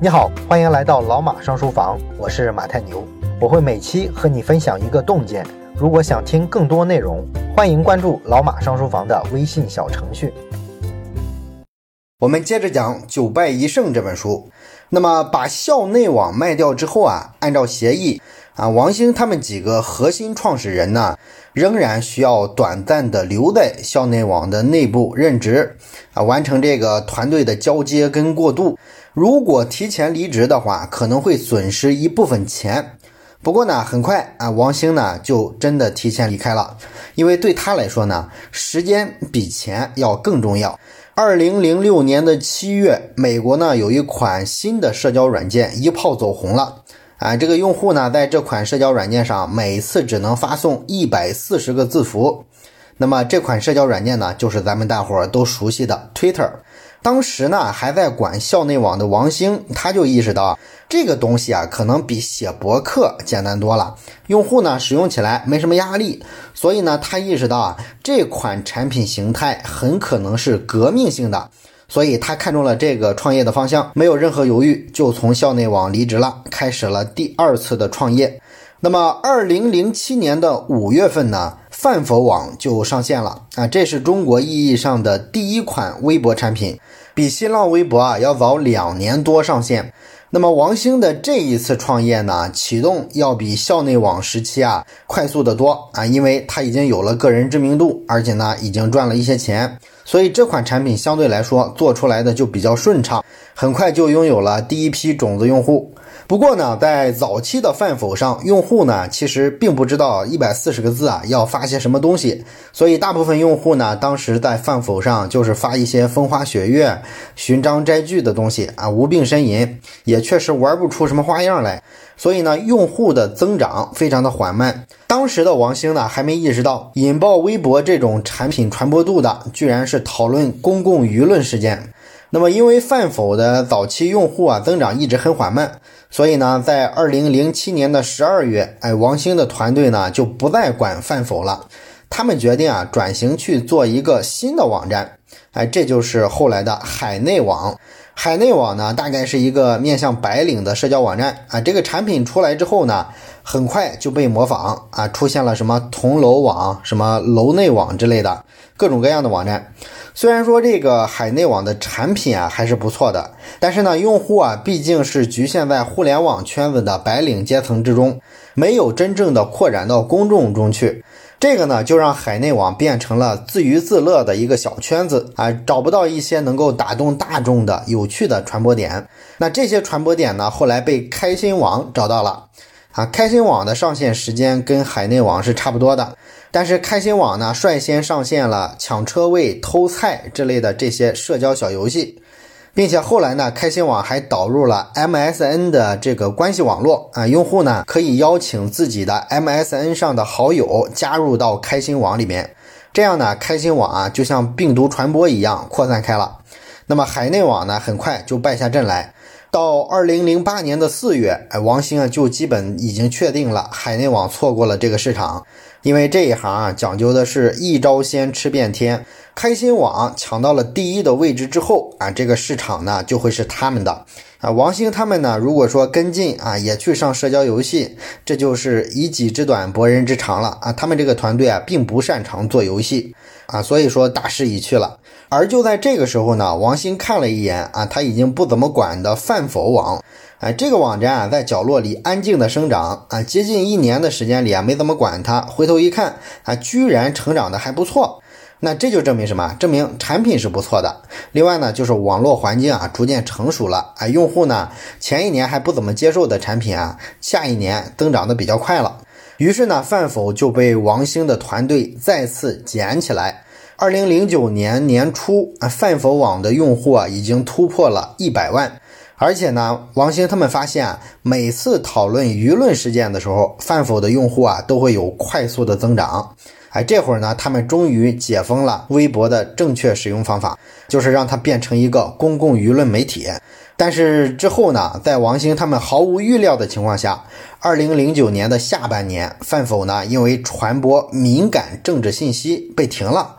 你好，欢迎来到老马上书房，我是马太牛，我会每期和你分享一个洞见。如果想听更多内容，欢迎关注老马上书房的微信小程序。我们接着讲《九败一胜》这本书。那么把校内网卖掉之后啊，按照协议啊，王兴他们几个核心创始人呢，仍然需要短暂的留在校内网的内部任职啊，完成这个团队的交接跟过渡。如果提前离职的话，可能会损失一部分钱。不过呢，很快啊，王兴呢就真的提前离开了，因为对他来说呢，时间比钱要更重要。二零零六年的七月，美国呢有一款新的社交软件一炮走红了啊，这个用户呢在这款社交软件上每次只能发送一百四十个字符。那么这款社交软件呢，就是咱们大伙儿都熟悉的 Twitter。当时呢，还在管校内网的王兴，他就意识到这个东西啊，可能比写博客简单多了，用户呢使用起来没什么压力，所以呢，他意识到啊，这款产品形态很可能是革命性的，所以他看中了这个创业的方向，没有任何犹豫，就从校内网离职了，开始了第二次的创业。那么，二零零七年的五月份呢？饭否网就上线了啊！这是中国意义上的第一款微博产品，比新浪微博啊要早两年多上线。那么王兴的这一次创业呢，启动要比校内网时期啊快速的多啊，因为他已经有了个人知名度，而且呢已经赚了一些钱，所以这款产品相对来说做出来的就比较顺畅，很快就拥有了第一批种子用户。不过呢，在早期的饭否上，用户呢其实并不知道一百四十个字啊要发些什么东西，所以大部分用户呢当时在饭否上就是发一些风花雪月、寻章摘句的东西啊，无病呻吟，也确实玩不出什么花样来，所以呢，用户的增长非常的缓慢。当时的王兴呢还没意识到，引爆微博这种产品传播度的，居然是讨论公共舆论事件。那么，因为饭否的早期用户啊增长一直很缓慢，所以呢，在二零零七年的十二月，哎，王兴的团队呢就不再管饭否了，他们决定啊转型去做一个新的网站，哎，这就是后来的海内网。海内网呢，大概是一个面向白领的社交网站啊。这个产品出来之后呢，很快就被模仿啊，出现了什么同楼网、什么楼内网之类的各种各样的网站。虽然说这个海内网的产品啊还是不错的，但是呢，用户啊毕竟是局限在互联网圈子的白领阶层之中，没有真正的扩展到公众中去。这个呢，就让海内网变成了自娱自乐的一个小圈子啊，找不到一些能够打动大众的有趣的传播点。那这些传播点呢，后来被开心网找到了啊。开心网的上线时间跟海内网是差不多的，但是开心网呢，率先上线了抢车位、偷菜之类的这些社交小游戏。并且后来呢，开心网还导入了 MSN 的这个关系网络啊，用户呢可以邀请自己的 MSN 上的好友加入到开心网里面，这样呢，开心网啊就像病毒传播一样扩散开了。那么海内网呢，很快就败下阵来。到二零零八年的四月，哎，王兴啊就基本已经确定了海内网错过了这个市场。因为这一行啊，讲究的是一招鲜吃遍天。开心网抢到了第一的位置之后啊，这个市场呢就会是他们的啊。王兴他们呢，如果说跟进啊，也去上社交游戏，这就是以己之短博人之长了啊。他们这个团队啊，并不擅长做游戏啊，所以说大势已去了。而就在这个时候呢，王兴看了一眼啊，他已经不怎么管的饭否网。哎，这个网站啊，在角落里安静的生长啊，接近一年的时间里啊，没怎么管它。回头一看啊，居然成长的还不错。那这就证明什么？证明产品是不错的。另外呢，就是网络环境啊，逐渐成熟了啊，用户呢，前一年还不怎么接受的产品啊，下一年增长的比较快了。于是呢，饭否就被王兴的团队再次捡起来。二零零九年年初啊，饭否网的用户啊，已经突破了一百万。而且呢，王兴他们发现啊，每次讨论舆论事件的时候，饭否的用户啊都会有快速的增长。哎，这会儿呢，他们终于解封了微博的正确使用方法，就是让它变成一个公共舆论媒体。但是之后呢，在王兴他们毫无预料的情况下，二零零九年的下半年，范否呢因为传播敏感政治信息被停了。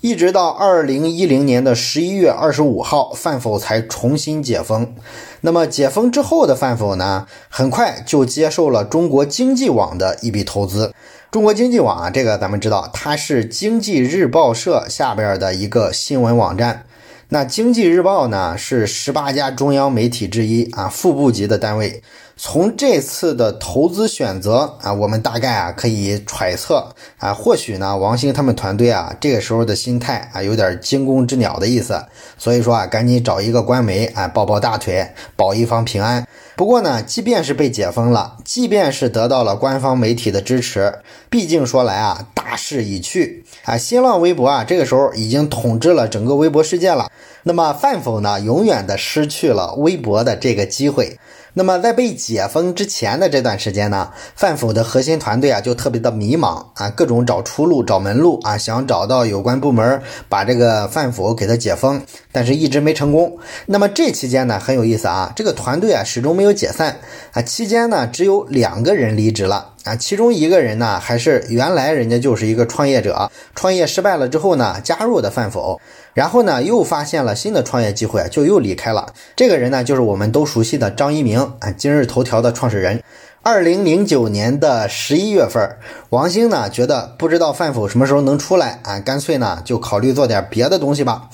一直到二零一零年的十一月二十五号，范否才重新解封。那么解封之后的范否呢，很快就接受了中国经济网的一笔投资。中国经济网啊，这个咱们知道，它是经济日报社下边的一个新闻网站。那经济日报呢，是十八家中央媒体之一啊，副部级的单位。从这次的投资选择啊，我们大概啊可以揣测啊，或许呢，王兴他们团队啊，这个时候的心态啊，有点惊弓之鸟的意思，所以说啊，赶紧找一个官媒啊，抱抱大腿，保一方平安。不过呢，即便是被解封了，即便是得到了官方媒体的支持，毕竟说来啊，大势已去啊，新浪微博啊，这个时候已经统治了整个微博世界了。那么范否呢，永远的失去了微博的这个机会。那么在被解封之前的这段时间呢，范府的核心团队啊就特别的迷茫啊，各种找出路、找门路啊，想找到有关部门把这个范府给他解封，但是一直没成功。那么这期间呢很有意思啊，这个团队啊始终没有解散啊，期间呢只有两个人离职了啊，其中一个人呢还是原来人家就是一个创业者，创业失败了之后呢加入的饭否。然后呢，又发现了新的创业机会，就又离开了。这个人呢，就是我们都熟悉的张一鸣啊，今日头条的创始人。二零零九年的十一月份，王兴呢觉得不知道饭否什么时候能出来啊，干脆呢就考虑做点别的东西吧。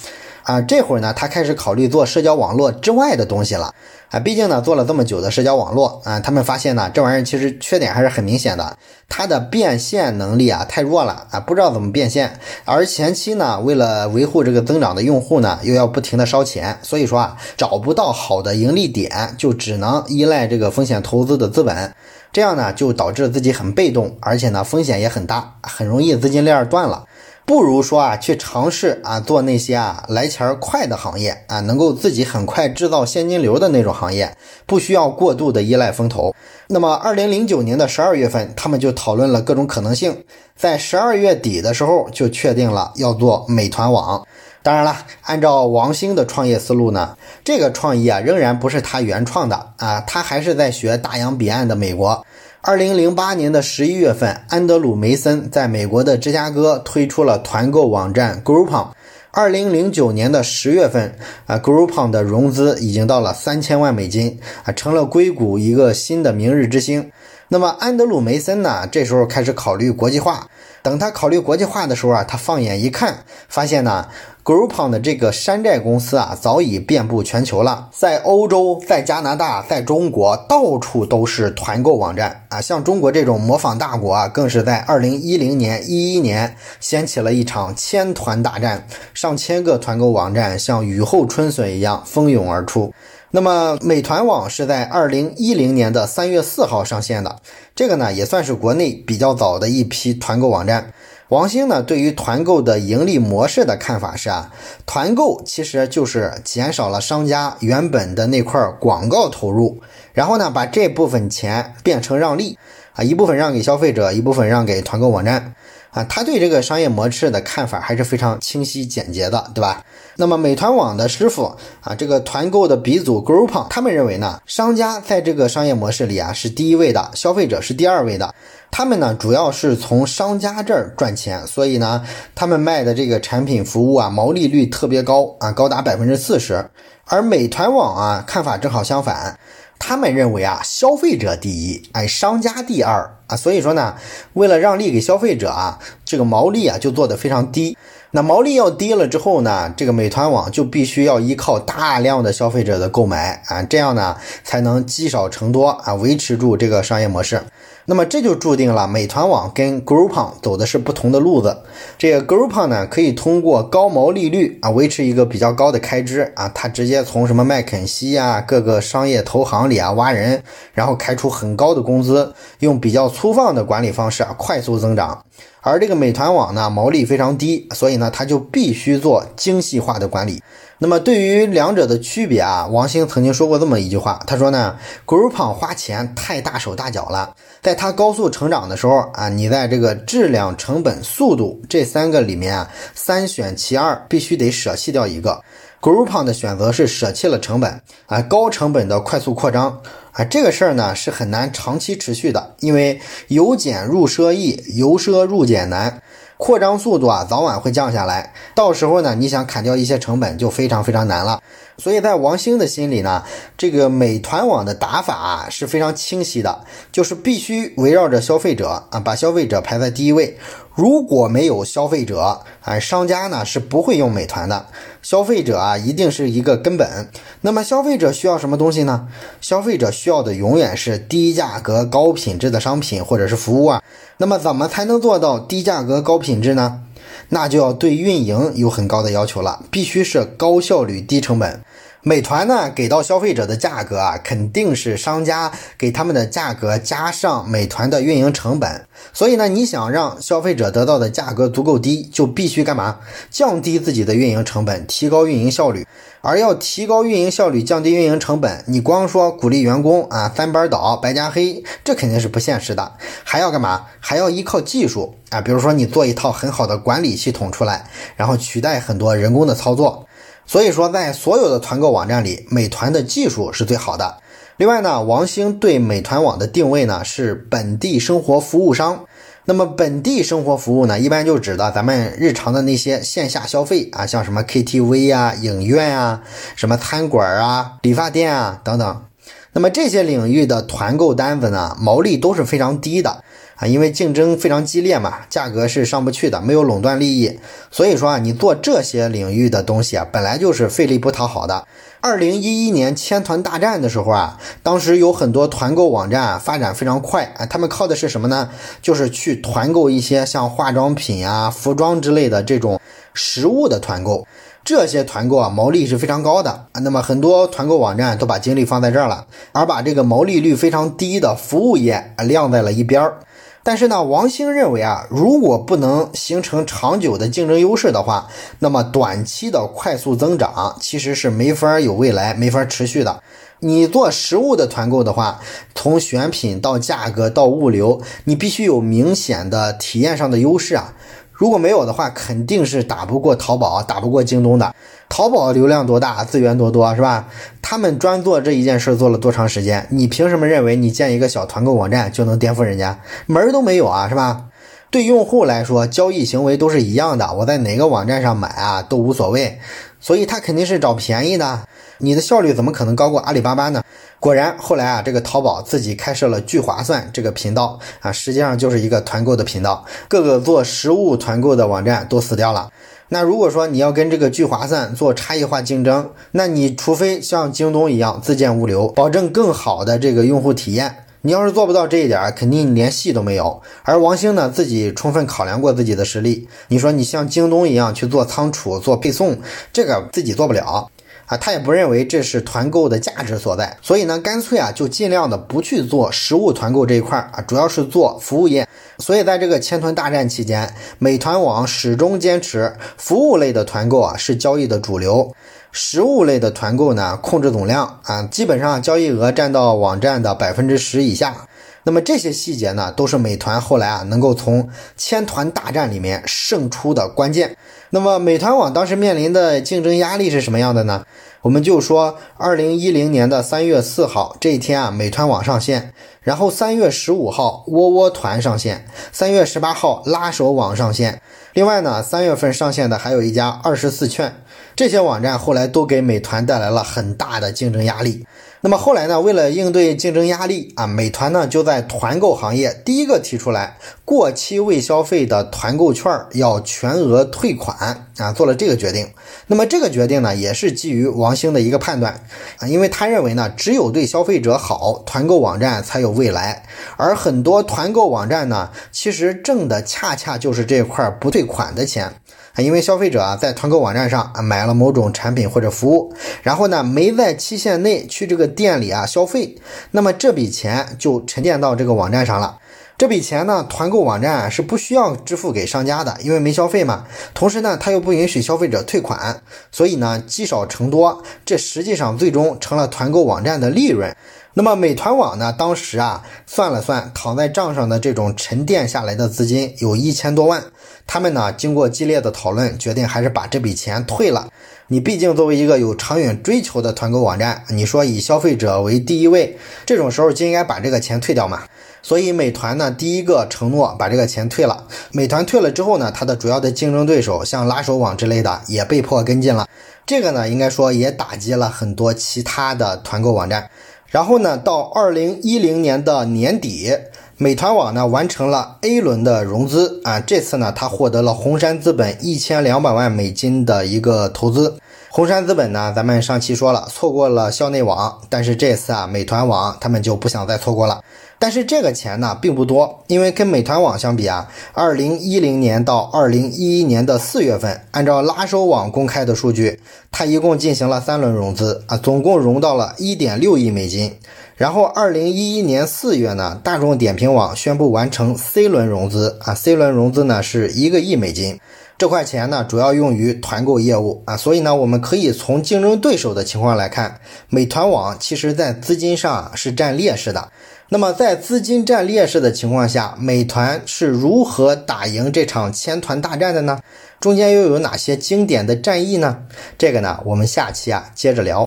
啊，这会儿呢，他开始考虑做社交网络之外的东西了。啊，毕竟呢，做了这么久的社交网络啊，他们发现呢，这玩意儿其实缺点还是很明显的，它的变现能力啊太弱了啊，不知道怎么变现。而前期呢，为了维护这个增长的用户呢，又要不停的烧钱，所以说啊，找不到好的盈利点，就只能依赖这个风险投资的资本，这样呢，就导致自己很被动，而且呢，风险也很大，很容易资金链断了。不如说啊，去尝试啊，做那些啊来钱快的行业啊，能够自己很快制造现金流的那种行业，不需要过度的依赖风投。那么，二零零九年的十二月份，他们就讨论了各种可能性，在十二月底的时候就确定了要做美团网。当然了，按照王兴的创业思路呢，这个创意啊仍然不是他原创的啊，他还是在学大洋彼岸的美国。二零零八年的十一月份，安德鲁·梅森在美国的芝加哥推出了团购网站 Groupon。二零零九年的十月份，啊，Groupon 的融资已经到了三千万美金，啊，成了硅谷一个新的明日之星。那么，安德鲁·梅森呢，这时候开始考虑国际化。等他考虑国际化的时候啊，他放眼一看，发现呢，Groupon 的这个山寨公司啊，早已遍布全球了，在欧洲、在加拿大、在中国，到处都是团购网站啊。像中国这种模仿大国啊，更是在二零一零年、一一年掀起了一场千团大战，上千个团购网站像雨后春笋一样蜂拥而出。那么，美团网是在二零一零年的三月四号上线的，这个呢也算是国内比较早的一批团购网站。王兴呢对于团购的盈利模式的看法是啊，团购其实就是减少了商家原本的那块广告投入，然后呢把这部分钱变成让利啊，一部分让给消费者，一部分让给团购网站。啊，他对这个商业模式的看法还是非常清晰简洁的，对吧？那么美团网的师傅啊，这个团购的鼻祖 Groupon，他们认为呢，商家在这个商业模式里啊是第一位的，消费者是第二位的。他们呢主要是从商家这儿赚钱，所以呢，他们卖的这个产品服务啊，毛利率特别高啊，高达百分之四十。而美团网啊，看法正好相反。他们认为啊，消费者第一，哎，商家第二啊，所以说呢，为了让利给消费者啊，这个毛利啊就做得非常低。那毛利要低了之后呢，这个美团网就必须要依靠大量的消费者的购买啊，这样呢才能积少成多啊，维持住这个商业模式。那么这就注定了美团网跟 Groupon 走的是不同的路子。这个 Groupon 呢，可以通过高毛利率啊，维持一个比较高的开支啊，它直接从什么麦肯锡啊各个商业投行里啊挖人，然后开出很高的工资，用比较粗放的管理方式啊，快速增长。而这个美团网呢，毛利非常低，所以呢，它就必须做精细化的管理。那么对于两者的区别啊，王兴曾经说过这么一句话，他说呢，Groupon 花钱太大手大脚了，在它高速成长的时候啊，你在这个质量、成本、速度这三个里面啊，三选其二，必须得舍弃掉一个。Groupon 的选择是舍弃了成本啊，高成本的快速扩张啊，这个事儿呢是很难长期持续的，因为由俭入奢易，由奢入俭难。扩张速度啊早晚会降下来，到时候呢你想砍掉一些成本就非常非常难了。所以在王兴的心里呢，这个美团网的打法是非常清晰的，就是必须围绕着消费者啊，把消费者排在第一位。如果没有消费者啊，商家呢是不会用美团的。消费者啊，一定是一个根本。那么消费者需要什么东西呢？消费者需要的永远是低价格、高品质的商品或者是服务啊。那么怎么才能做到低价格、高品质呢？那就要对运营有很高的要求了，必须是高效率、低成本。美团呢给到消费者的价格啊，肯定是商家给他们的价格加上美团的运营成本。所以呢，你想让消费者得到的价格足够低，就必须干嘛？降低自己的运营成本，提高运营效率。而要提高运营效率，降低运营成本，你光说鼓励员工啊，三班倒、白加黑，这肯定是不现实的。还要干嘛？还要依靠技术啊，比如说你做一套很好的管理系统出来，然后取代很多人工的操作。所以说，在所有的团购网站里，美团的技术是最好的。另外呢，王兴对美团网的定位呢是本地生活服务商。那么本地生活服务呢，一般就指的咱们日常的那些线下消费啊，像什么 KTV 啊、影院啊、什么餐馆啊、理发店啊等等。那么这些领域的团购单子呢，毛利都是非常低的。啊，因为竞争非常激烈嘛，价格是上不去的，没有垄断利益，所以说啊，你做这些领域的东西啊，本来就是费力不讨好的。二零一一年千团大战的时候啊，当时有很多团购网站啊发展非常快啊，他们靠的是什么呢？就是去团购一些像化妆品啊、服装之类的这种实物的团购，这些团购啊，毛利是非常高的啊。那么很多团购网站都把精力放在这儿了，而把这个毛利率非常低的服务业晾在了一边儿。但是呢，王兴认为啊，如果不能形成长久的竞争优势的话，那么短期的快速增长其实是没法有未来、没法持续的。你做实物的团购的话，从选品到价格到物流，你必须有明显的体验上的优势啊。如果没有的话，肯定是打不过淘宝、打不过京东的。淘宝流量多大，资源多多，是吧？他们专做这一件事做了多长时间？你凭什么认为你建一个小团购网站就能颠覆人家？门儿都没有啊，是吧？对用户来说，交易行为都是一样的，我在哪个网站上买啊都无所谓，所以他肯定是找便宜的。你的效率怎么可能高过阿里巴巴呢？果然，后来啊，这个淘宝自己开设了聚划算这个频道啊，实际上就是一个团购的频道，各个做实物团购的网站都死掉了。那如果说你要跟这个聚划算做差异化竞争，那你除非像京东一样自建物流，保证更好的这个用户体验。你要是做不到这一点，肯定连戏都没有。而王兴呢，自己充分考量过自己的实力。你说你像京东一样去做仓储、做配送，这个自己做不了啊。他也不认为这是团购的价值所在，所以呢，干脆啊就尽量的不去做实物团购这一块啊，主要是做服务业。所以在这个千团大战期间，美团网始终坚持服务类的团购啊是交易的主流。实物类的团购呢，控制总量啊，基本上交易额占到网站的百分之十以下。那么这些细节呢，都是美团后来啊能够从千团大战里面胜出的关键。那么美团网当时面临的竞争压力是什么样的呢？我们就说，二零一零年的三月四号这一天啊，美团网上线，然后三月十五号窝窝团上线，三月十八号拉手网上线。另外呢，三月份上线的还有一家二十四券，这些网站后来都给美团带来了很大的竞争压力。那么后来呢，为了应对竞争压力啊，美团呢就在团购行业第一个提出来，过期未消费的团购券要全额退款啊，做了这个决定。那么这个决定呢，也是基于王兴的一个判断啊，因为他认为呢，只有对消费者好，团购网站才有未来。而很多团购网站呢，其实挣的恰恰就是这块不退款的钱，因为消费者啊在团购网站上买了某种产品或者服务，然后呢没在期限内去这个店里啊消费，那么这笔钱就沉淀到这个网站上了。这笔钱呢，团购网站是不需要支付给商家的，因为没消费嘛。同时呢，他又不允许消费者退款，所以呢积少成多，这实际上最终成了团购网站的利润。那么美团网呢？当时啊，算了算，躺在账上的这种沉淀下来的资金有一千多万。他们呢，经过激烈的讨论，决定还是把这笔钱退了。你毕竟作为一个有长远追求的团购网站，你说以消费者为第一位，这种时候就应该把这个钱退掉嘛。所以美团呢，第一个承诺把这个钱退了。美团退了之后呢，它的主要的竞争对手像拉手网之类的也被迫跟进了。这个呢，应该说也打击了很多其他的团购网站。然后呢，到二零一零年的年底，美团网呢完成了 A 轮的融资啊，这次呢，它获得了红杉资本一千两百万美金的一个投资。红杉资本呢，咱们上期说了，错过了校内网，但是这次啊，美团网他们就不想再错过了。但是这个钱呢，并不多，因为跟美团网相比啊，二零一零年到二零一一年的四月份，按照拉手网公开的数据，它一共进行了三轮融资啊，总共融到了一点六亿美金。然后二零一一年四月呢，大众点评网宣布完成 C 轮融资啊，C 轮融资呢是一个亿美金。这块钱呢，主要用于团购业务啊，所以呢，我们可以从竞争对手的情况来看，美团网其实在资金上是占劣势的。那么在资金占劣势的情况下，美团是如何打赢这场千团大战的呢？中间又有哪些经典的战役呢？这个呢，我们下期啊接着聊。